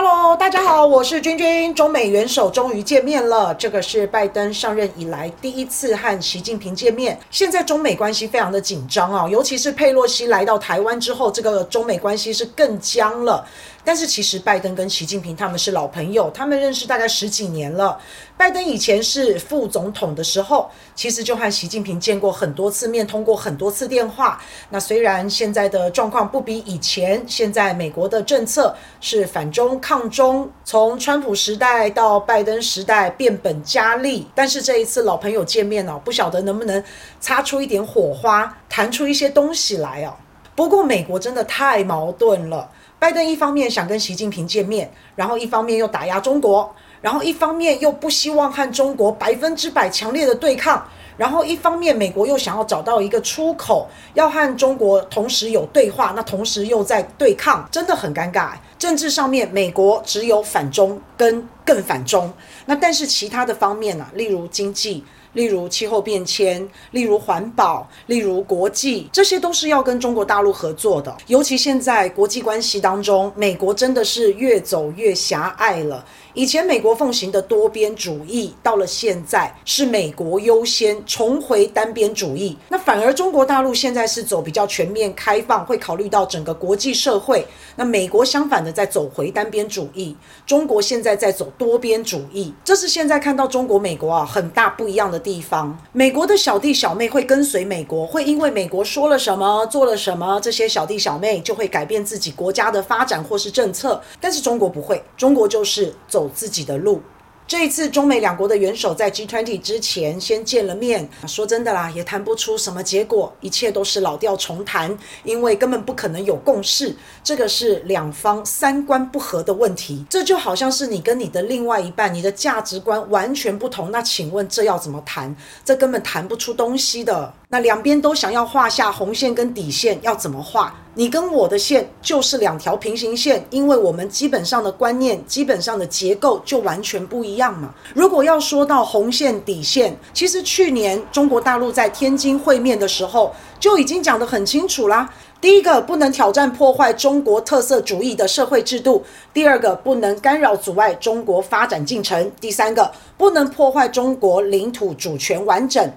Hello，大家好，我是君君。中美元首终于见面了，这个是拜登上任以来第一次和习近平见面。现在中美关系非常的紧张啊，尤其是佩洛西来到台湾之后，这个中美关系是更僵了。但是其实拜登跟习近平他们是老朋友，他们认识大概十几年了。拜登以前是副总统的时候，其实就和习近平见过很多次面，通过很多次电话。那虽然现在的状况不比以前，现在美国的政策是反中抗中，从川普时代到拜登时代变本加厉。但是这一次老朋友见面了，不晓得能不能擦出一点火花，谈出一些东西来哦。不过美国真的太矛盾了。拜登一方面想跟习近平见面，然后一方面又打压中国，然后一方面又不希望和中国百分之百强烈的对抗，然后一方面美国又想要找到一个出口，要和中国同时有对话，那同时又在对抗，真的很尴尬。政治上面，美国只有反中跟更反中，那但是其他的方面呢、例如经济。例如气候变迁，例如环保，例如国际，这些都是要跟中国大陆合作的。尤其现在国际关系当中，美国真的是越走越狭隘了。以前美国奉行的多边主义，到了现在是美国优先，重回单边主义。那反而中国大陆现在是走比较全面开放，会考虑到整个国际社会。那美国相反的在走回单边主义，中国现在在走多边主义。这是现在看到中国美国啊很大不一样的地方。美国的小弟小妹会跟随美国，会因为美国说了什么做了什么，这些小弟小妹就会改变自己国家的发展或是政策。但是中国不会，中国就是走。自己的路。这一次，中美两国的元首在 G20 之前先见了面。说真的啦，也谈不出什么结果，一切都是老调重弹，因为根本不可能有共识。这个是两方三观不合的问题。这就好像是你跟你的另外一半，你的价值观完全不同。那请问这要怎么谈？这根本谈不出东西的。那两边都想要画下红线跟底线，要怎么画？你跟我的线就是两条平行线，因为我们基本上的观念、基本上的结构就完全不一样嘛。如果要说到红线、底线，其实去年中国大陆在天津会面的时候就已经讲得很清楚啦。第一个，不能挑战破坏中国特色主义的社会制度；第二个，不能干扰阻碍中国发展进程；第三个，不能破坏中国领土主权完整。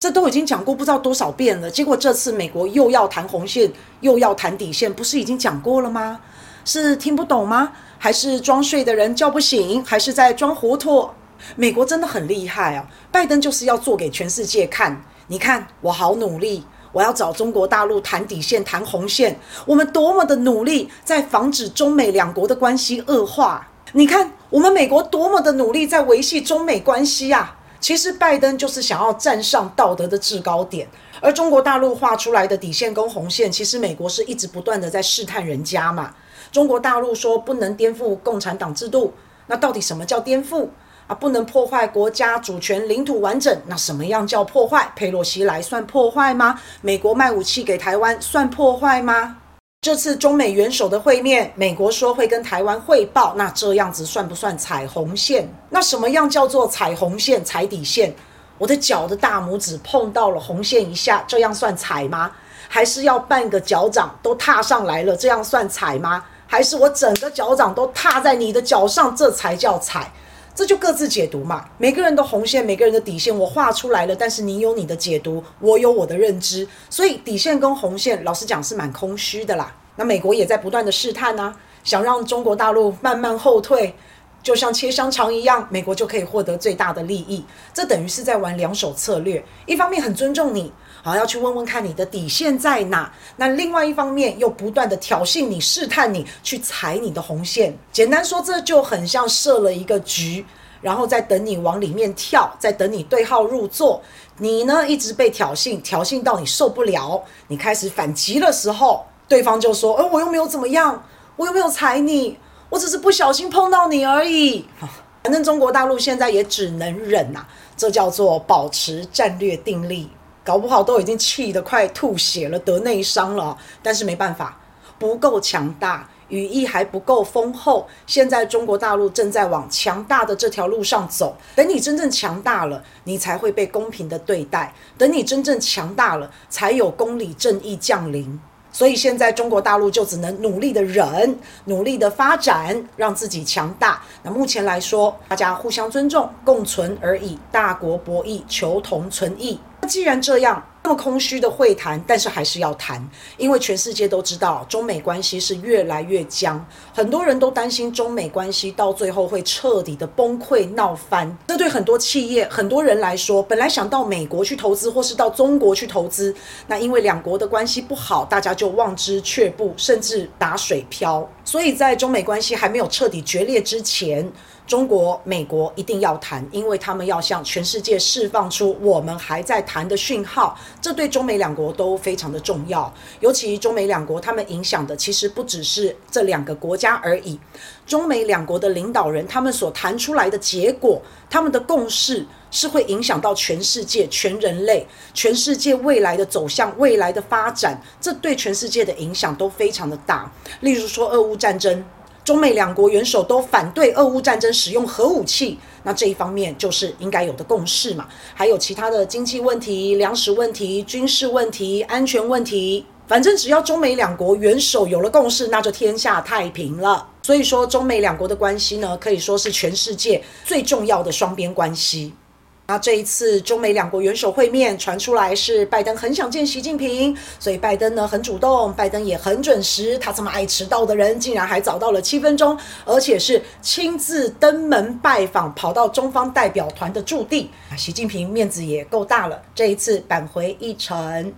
这都已经讲过不知道多少遍了，结果这次美国又要谈红线，又要谈底线，不是已经讲过了吗？是听不懂吗？还是装睡的人叫不醒？还是在装糊涂？美国真的很厉害啊！拜登就是要做给全世界看，你看我好努力，我要找中国大陆谈底线、谈红线，我们多么的努力，在防止中美两国的关系恶化。你看我们美国多么的努力，在维系中美关系啊！其实拜登就是想要站上道德的制高点，而中国大陆画出来的底线跟红线，其实美国是一直不断的在试探人家嘛。中国大陆说不能颠覆共产党制度，那到底什么叫颠覆啊？不能破坏国家主权、领土完整，那什么样叫破坏？佩洛西来算破坏吗？美国卖武器给台湾算破坏吗？这次中美元首的会面，美国说会跟台湾汇报，那这样子算不算踩红线？那什么样叫做踩红线、踩底线？我的脚的大拇指碰到了红线一下，这样算踩吗？还是要半个脚掌都踏上来了，这样算踩吗？还是我整个脚掌都踏在你的脚上，这才叫踩？这就各自解读嘛，每个人的红线，每个人的底线，我画出来了，但是你有你的解读，我有我的认知，所以底线跟红线，老实讲是蛮空虚的啦。那美国也在不断的试探呢，想让中国大陆慢慢后退，就像切香肠一样，美国就可以获得最大的利益。这等于是在玩两手策略，一方面很尊重你。好，要去问问看你的底线在哪。那另外一方面又不断的挑衅你、试探你，去踩你的红线。简单说，这就很像设了一个局，然后在等你往里面跳，在等你对号入座。你呢，一直被挑衅，挑衅到你受不了，你开始反击的时候，对方就说：“呃，我又没有怎么样，我又没有踩你，我只是不小心碰到你而已。”反正中国大陆现在也只能忍呐，这叫做保持战略定力。搞不好都已经气得快吐血了，得内伤了。但是没办法，不够强大，羽翼还不够丰厚。现在中国大陆正在往强大的这条路上走。等你真正强大了，你才会被公平的对待。等你真正强大了，才有公理正义降临。所以现在中国大陆就只能努力的忍，努力的发展，让自己强大。那目前来说，大家互相尊重，共存而已，大国博弈，求同存异。既然这样。那么空虚的会谈，但是还是要谈，因为全世界都知道中美关系是越来越僵，很多人都担心中美关系到最后会彻底的崩溃闹翻。这对很多企业、很多人来说，本来想到美国去投资或是到中国去投资，那因为两国的关系不好，大家就望之却步，甚至打水漂。所以在中美关系还没有彻底决裂之前，中国、美国一定要谈，因为他们要向全世界释放出我们还在谈的讯号，这对中美两国都非常的重要。尤其中美两国，他们影响的其实不只是这两个国家而已。中美两国的领导人，他们所谈出来的结果，他们的共识是会影响到全世界、全人类、全世界未来的走向、未来的发展，这对全世界的影响都非常的大。例如说，俄乌战争。中美两国元首都反对俄乌战争使用核武器，那这一方面就是应该有的共识嘛。还有其他的经济问题、粮食问题、军事问题、安全问题，反正只要中美两国元首有了共识，那就天下太平了。所以说，中美两国的关系呢，可以说是全世界最重要的双边关系。那这一次中美两国元首会面传出来是拜登很想见习近平，所以拜登呢很主动，拜登也很准时。他这么爱迟到的人，竟然还早到了七分钟，而且是亲自登门拜访，跑到中方代表团的驻地。习近平面子也够大了，这一次扳回一城。